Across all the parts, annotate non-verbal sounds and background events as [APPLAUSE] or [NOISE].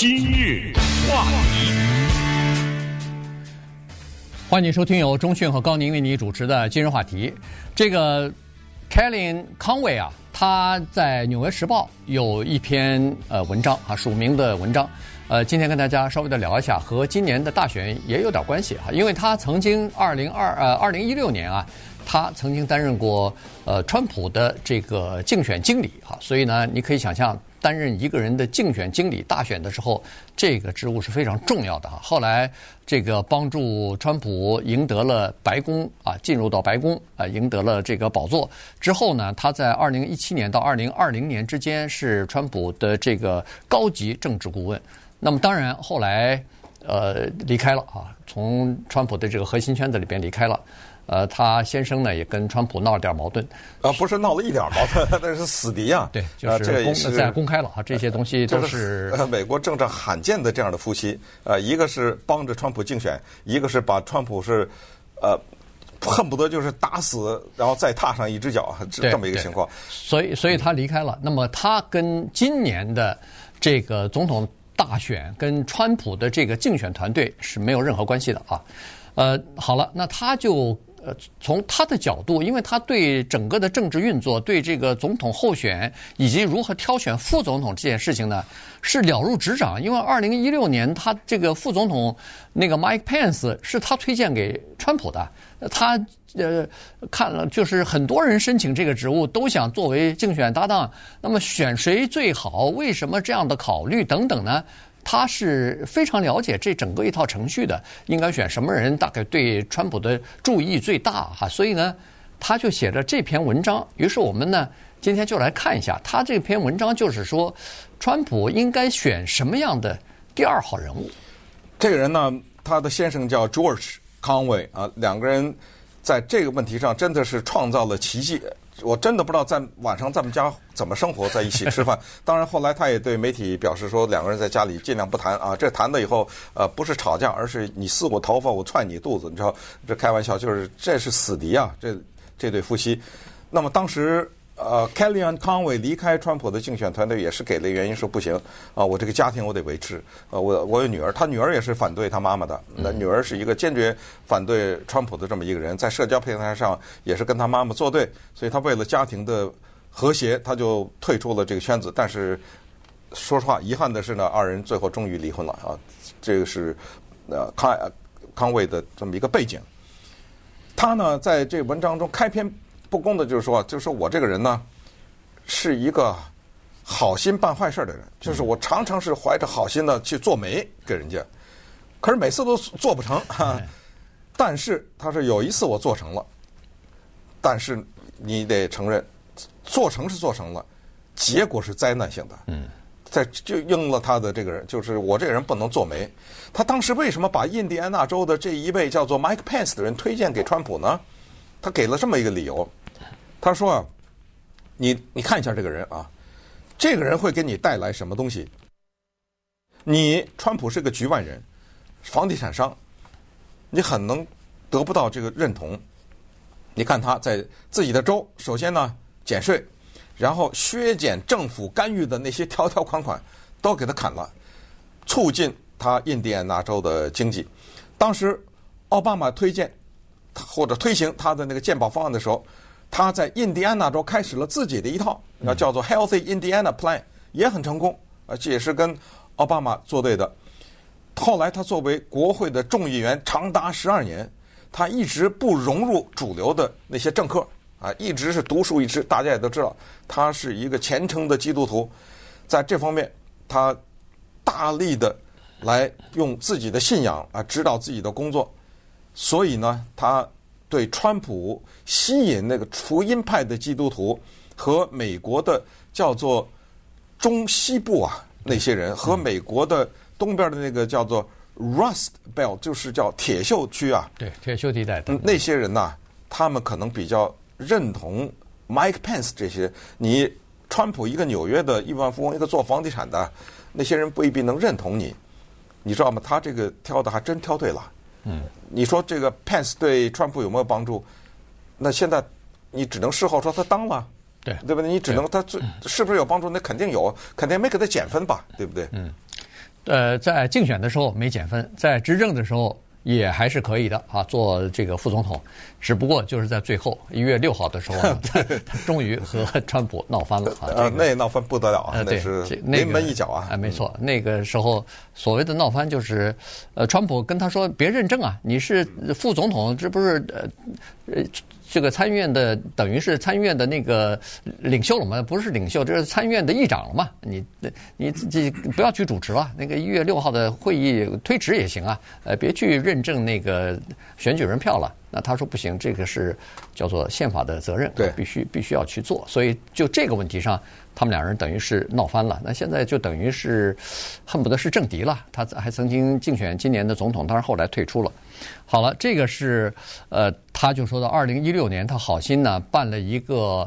今日话题，欢迎收听由中讯和高宁为你主持的今日话题。这个 Kellyanne Conway 啊，他在《纽约时报》有一篇呃文章啊，署名的文章。呃，今天跟大家稍微的聊一下，和今年的大选也有点关系哈，因为他曾经二零二呃二零一六年啊，他曾经担任过呃川普的这个竞选经理哈，所以呢，你可以想象担任一个人的竞选经理，大选的时候，这个职务是非常重要的哈。后来这个帮助川普赢得了白宫啊，进入到白宫啊，赢得了这个宝座之后呢，他在二零一七年到二零二零年之间是川普的这个高级政治顾问。那么当然，后来呃离开了啊，从川普的这个核心圈子里边离开了。呃，他先生呢也跟川普闹了点矛盾。啊，不是闹了一点矛盾，[LAUGHS] 那是死敌啊。对，就是公现在公开了啊，这些东西都是美国政治罕见的这样的夫妻。呃，一个是帮着川普竞选，一个是把川普是呃恨不得就是打死，然后再踏上一只脚，这么一个情况。所以，所以他离开了。那么他跟今年的这个总统。大选跟川普的这个竞选团队是没有任何关系的啊，呃，好了，那他就呃从他的角度，因为他对整个的政治运作、对这个总统候选以及如何挑选副总统这件事情呢，是了如指掌。因为二零一六年他这个副总统那个 Mike Pence 是他推荐给川普的，他。呃，看了就是很多人申请这个职务，都想作为竞选搭档。那么选谁最好？为什么这样的考虑等等呢？他是非常了解这整个一套程序的，应该选什么人，大概对川普的注意最大哈。所以呢，他就写了这篇文章。于是我们呢，今天就来看一下他这篇文章，就是说，川普应该选什么样的第二号人物？这个人呢，他的先生叫 George Conway 啊，两个人。在这个问题上，真的是创造了奇迹。我真的不知道在晚上在我们家怎么生活在一起吃饭。[LAUGHS] 当然，后来他也对媒体表示说，两个人在家里尽量不谈啊。这谈了以后，呃，不是吵架，而是你撕我头发，我踹你肚子。你知道，这开玩笑，就是这是死敌啊。这这对夫妻。那么当时。呃，Kellyanne Conway 离开川普的竞选团队也是给了原因，说不行啊，我这个家庭我得维持。呃，我我有女儿，她女儿也是反对她妈妈的。那女儿是一个坚决反对川普的这么一个人，在社交平台上也是跟她妈妈作对，所以她为了家庭的和谐，她就退出了这个圈子。但是说实话，遗憾的是呢，二人最后终于离婚了啊。这个是呃康康威的这么一个背景。他呢，在这文章中开篇。不公的就是说，就是说我这个人呢，是一个好心办坏事的人。就是我常常是怀着好心的去做媒给人家，可是每次都做不成。哈，[LAUGHS] 但是他说有一次我做成了，但是你得承认，做成是做成了，结果是灾难性的。嗯，在就应了他的这个人，就是我这个人不能做媒。他当时为什么把印第安纳州的这一位叫做 Mike Pence 的人推荐给川普呢？他给了这么一个理由。他说啊，你你看一下这个人啊，这个人会给你带来什么东西？你川普是个局外人，房地产商，你很能得不到这个认同。你看他在自己的州，首先呢减税，然后削减政府干预的那些条条款款都给他砍了，促进他印第安纳州的经济。当时奥巴马推荐或者推行他的那个健保方案的时候。他在印第安纳州开始了自己的一套，那叫做 Healthy Indiana Plan，也很成功，而且也是跟奥巴马作对的。后来他作为国会的众议员长达十二年，他一直不融入主流的那些政客啊，一直是独树一帜。大家也都知道，他是一个虔诚的基督徒，在这方面他大力的来用自己的信仰啊指导自己的工作，所以呢，他。对川普吸引那个福音派的基督徒和美国的叫做中西部啊那些人和美国的东边的那个叫做 Rust Belt 就是叫铁锈区啊，对铁锈地带，那些人呐，他们可能比较认同 Mike Pence 这些。你川普一个纽约的亿万富翁，一个做房地产的，那些人不一定能认同你，你知道吗？他这个挑的还真挑对了。嗯，你说这个 Pence 对川普有没有帮助？那现在你只能事后说他当了，对对不对？你只能他最是不是有帮助？那肯定有，肯定没给他减分吧，对不对？嗯，呃，在竞选的时候没减分，在执政的时候。也还是可以的啊，做这个副总统，只不过就是在最后一月六号的时候，[LAUGHS] 他终于和 [LAUGHS] 川普闹翻了啊！呃，那闹翻不得了啊，那是临门一脚啊！哎，没错，那个时候所谓的闹翻就是，呃，川普跟他说别认证啊，你是副总统，这不是呃呃。这个参议院的等于是参议院的那个领袖了嘛？不是领袖，这是参议院的议长了嘛？你你自己不要去主持了，那个一月六号的会议推迟也行啊。呃，别去认证那个选举人票了。那他说不行，这个是叫做宪法的责任，对，必须必须要去做。所以就这个问题上，他们两人等于是闹翻了。那现在就等于是恨不得是政敌了。他还曾经竞选今年的总统，当然后来退出了。好了，这个是呃，他就说到二零一六年，他好心呢办了一个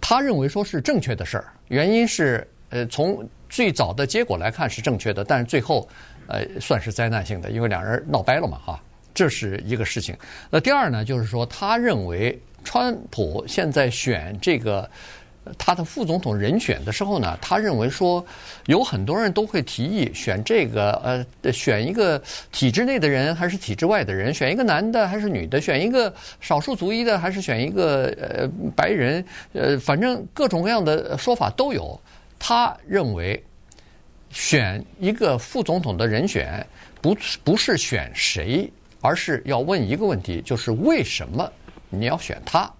他认为说是正确的事儿，原因是呃从最早的结果来看是正确的，但是最后呃算是灾难性的，因为两人闹掰了嘛哈，这是一个事情。那第二呢，就是说他认为川普现在选这个。他的副总统人选的时候呢，他认为说有很多人都会提议选这个呃，选一个体制内的人还是体制外的人，选一个男的还是女的，选一个少数族裔的还是选一个呃白人，呃，反正各种各样的说法都有。他认为选一个副总统的人选不不是选谁，而是要问一个问题，就是为什么你要选他？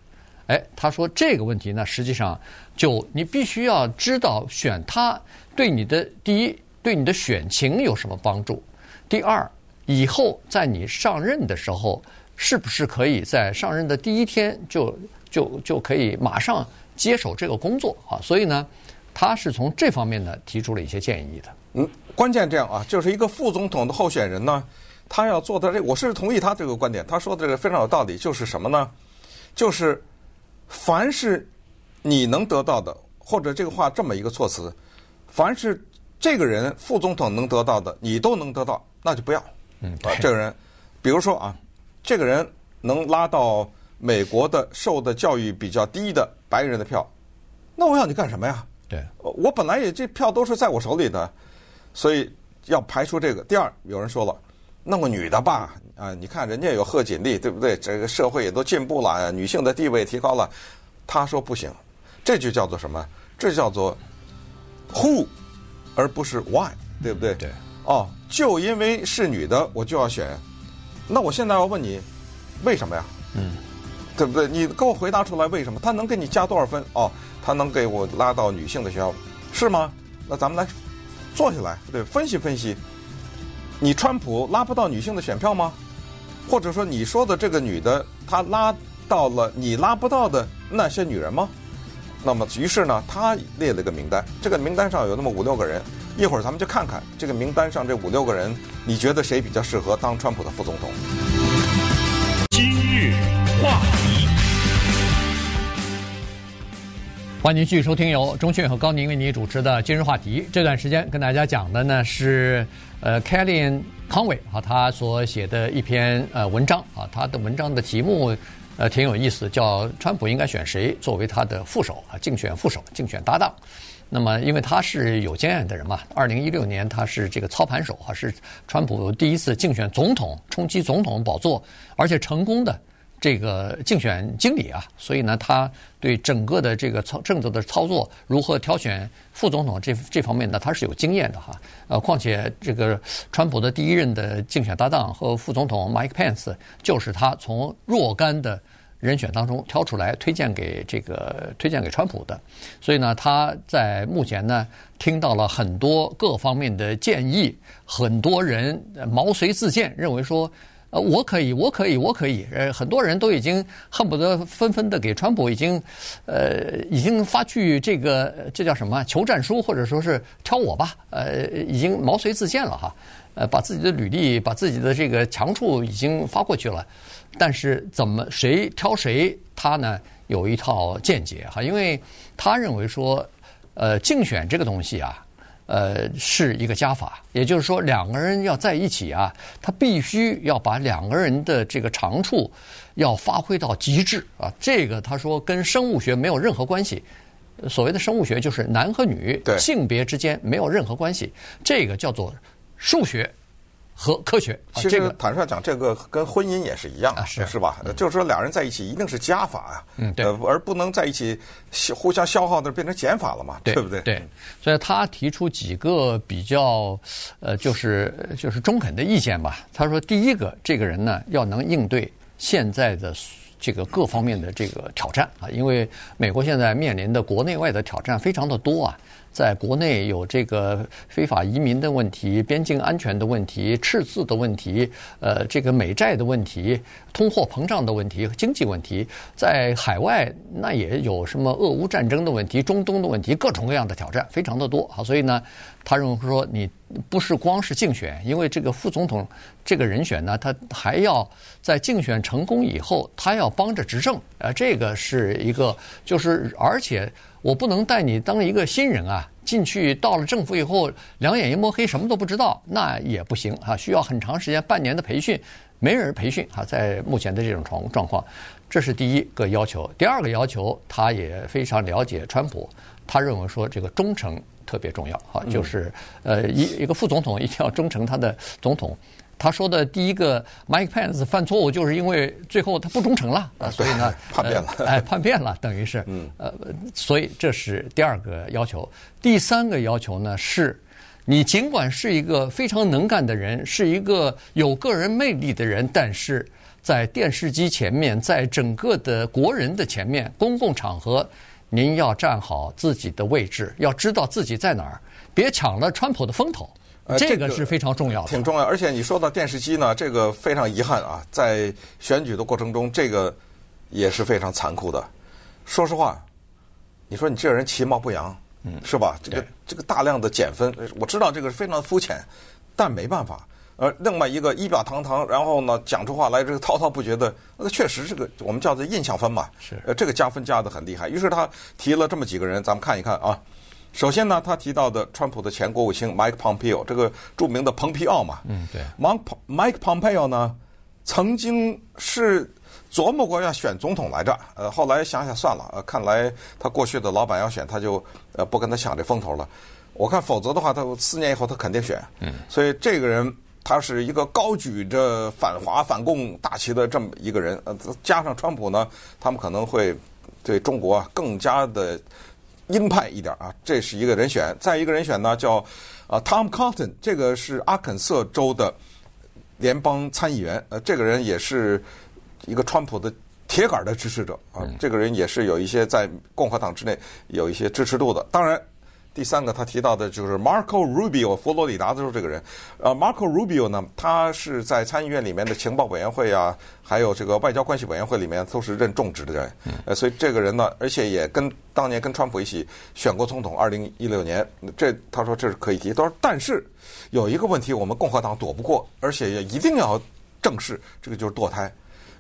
哎，他说这个问题呢，实际上就你必须要知道选他对你的第一，对你的选情有什么帮助；第二，以后在你上任的时候，是不是可以在上任的第一天就就就可以马上接手这个工作啊？所以呢，他是从这方面呢提出了一些建议的。嗯，关键这样啊，就是一个副总统的候选人呢，他要做的这，我是同意他这个观点，他说的这个非常有道理，就是什么呢？就是。凡是你能得到的，或者这个话这么一个措辞，凡是这个人副总统能得到的，你都能得到，那就不要。嗯，啊，这个人，比如说啊，这个人能拉到美国的受的教育比较低的白人的票，那我要你干什么呀？对，我本来也这票都是在我手里的，所以要排除这个。第二，有人说了，弄个女的吧。啊，你看人家有贺锦丽，对不对？这个社会也都进步了，女性的地位提高了。他说不行，这就叫做什么？这叫做 who，而不是 why，对不对？对。哦，就因为是女的，我就要选。那我现在要问你，为什么呀？嗯，对不对？你给我回答出来为什么？他能给你加多少分？哦，他能给我拉到女性的学校，是吗？那咱们来坐下来，对，分析分析。你川普拉不到女性的选票吗？或者说你说的这个女的，她拉到了你拉不到的那些女人吗？那么于是呢，他列了个名单，这个名单上有那么五六个人，一会儿咱们就看看这个名单上这五六个人，你觉得谁比较适合当川普的副总统？欢迎继续收听由钟迅和高宁为您主持的今日话题。这段时间跟大家讲的呢是呃，Kellian Conway 啊，他所写的一篇呃文章啊，他的文章的题目呃挺有意思，叫“川普应该选谁作为他的副手啊？竞选副手，竞选搭档”。那么，因为他是有经验的人嘛，二零一六年他是这个操盘手啊，是川普第一次竞选总统，冲击总统宝座，而且成功的。这个竞选经理啊，所以呢，他对整个的这个操政策的操作，如何挑选副总统这这方面呢，他是有经验的哈。呃，况且这个川普的第一任的竞选搭档和副总统 Mike Pence 就是他从若干的人选当中挑出来推荐给这个推荐给川普的。所以呢，他在目前呢听到了很多各方面的建议，很多人毛遂自荐，认为说。呃，我可以，我可以，我可以。呃，很多人都已经恨不得纷纷的给川普已经，呃，已经发去这个这叫什么求战书，或者说是挑我吧。呃，已经毛遂自荐了哈。呃，把自己的履历，把自己的这个长处已经发过去了。但是怎么谁挑谁，他呢有一套见解哈，因为他认为说，呃，竞选这个东西啊。呃，是一个加法，也就是说，两个人要在一起啊，他必须要把两个人的这个长处要发挥到极致啊。这个他说跟生物学没有任何关系，所谓的生物学就是男和女性别之间没有任何关系，这个叫做数学和科学。其实坦率讲，这个跟婚姻也是一样，是是吧？就是说，两人在一起一定是加法啊，嗯，对，而不能在一起互相消耗的变成减法了嘛，对不对？对，所以他提出几个比较呃，就是就是中肯的意见吧。他说，第一个，这个人呢要能应对现在的。这个各方面的这个挑战啊，因为美国现在面临的国内外的挑战非常的多啊。在国内有这个非法移民的问题、边境安全的问题、赤字的问题、呃，这个美债的问题、通货膨胀的问题经济问题；在海外那也有什么俄乌战争的问题、中东的问题，各种各样的挑战非常的多啊。所以呢，他认为说你不是光是竞选，因为这个副总统这个人选呢，他还要在竞选成功以后，他要帮着执政，呃，这个是一个就是而且。我不能带你当一个新人啊，进去到了政府以后，两眼一摸黑，什么都不知道，那也不行啊，需要很长时间，半年的培训，没人培训啊，在目前的这种状状况，这是第一个要求。第二个要求，他也非常了解川普，他认为说这个忠诚特别重要啊，就是呃一一个副总统一定要忠诚他的总统。他说的第一个，Mike Pence 犯错误，就是因为最后他不忠诚了，啊，所以呢，叛变了，[LAUGHS] 哎，叛变了，等于是，嗯，呃，所以这是第二个要求。第三个要求呢是，你尽管是一个非常能干的人，是一个有个人魅力的人，但是在电视机前面，在整个的国人的前面，公共场合，您要站好自己的位置，要知道自己在哪儿，别抢了川普的风头。这个是非常重要的，挺重要。而且你说到电视机呢，这个非常遗憾啊，在选举的过程中，这个也是非常残酷的。说实话，你说你这个人其貌不扬，嗯，是吧？这个这个大量的减分，我知道这个是非常肤浅，但没办法。而另外一个仪表堂堂，然后呢讲出话来这个滔滔不绝的，那确实这个我们叫做印象分嘛。是，呃，这个加分加得很厉害。于是他提了这么几个人，咱们看一看啊。首先呢，他提到的川普的前国务卿 Mike Pompeo，这个著名的蓬皮奥嘛，嗯，对，Mike Pompeo 呢，曾经是琢磨过要选总统来着，呃，后来想想算了，呃，看来他过去的老板要选，他就呃不跟他抢这风头了。我看否则的话，他四年以后他肯定选。嗯，所以这个人他是一个高举着反华反共大旗的这么一个人，呃，加上川普呢，他们可能会对中国更加的。鹰派一点啊，这是一个人选。再一个人选呢，叫啊 Tom Cotton，这个是阿肯色州的联邦参议员。呃，这个人也是一个川普的铁杆的支持者啊。这个人也是有一些在共和党之内有一些支持度的。当然。第三个，他提到的就是 Marco Rubio，佛罗里达州这个人。呃，Marco Rubio 呢，他是在参议院里面的情报委员会啊，还有这个外交关系委员会里面都是任重职的人。呃，所以这个人呢，而且也跟当年跟川普一起选过总统，二零一六年。这他说这是可以提。他说，但是有一个问题，我们共和党躲不过，而且也一定要正视，这个就是堕胎。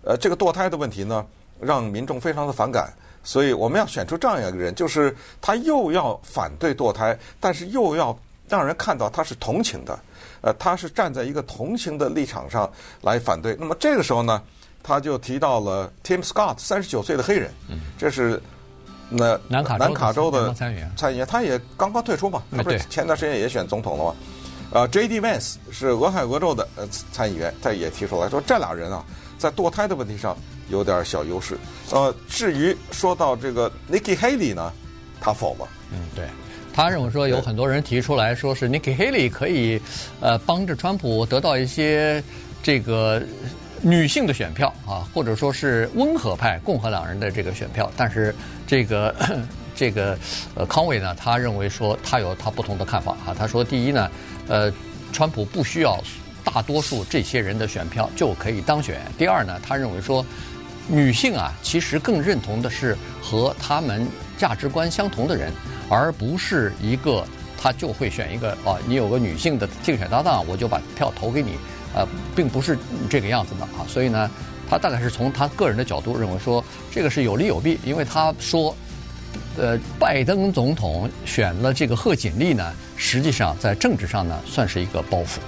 呃，这个堕胎的问题呢，让民众非常的反感。所以我们要选出这样一个人，就是他又要反对堕胎，但是又要让人看到他是同情的，呃，他是站在一个同情的立场上来反对。那么这个时候呢，他就提到了 Tim Scott，三十九岁的黑人，这是那南卡南卡州的参议员，参议员，他也刚刚退出嘛，他不是前段时间也选总统了吗？呃，J.D. Vance 是俄亥俄州的呃参议员，他也提出来说，这俩人啊，在堕胎的问题上。有点小优势，呃，至于说到这个 Nikki Haley 呢，他否了。嗯，对，他认为说有很多人提出来说是 Nikki Haley 可以，呃，帮着川普得到一些这个女性的选票啊，或者说是温和派共和党人的这个选票。但是这个 [COUGHS] 这个呃康伟呢，他认为说他有他不同的看法啊。他说，第一呢，呃，川普不需要大多数这些人的选票就可以当选。第二呢，他认为说。女性啊，其实更认同的是和他们价值观相同的人，而不是一个他就会选一个啊，你有个女性的竞选搭档，我就把票投给你，呃，并不是这个样子的啊。所以呢，他大概是从他个人的角度认为说，这个是有利有弊，因为他说，呃，拜登总统选了这个贺锦丽呢，实际上在政治上呢，算是一个包袱。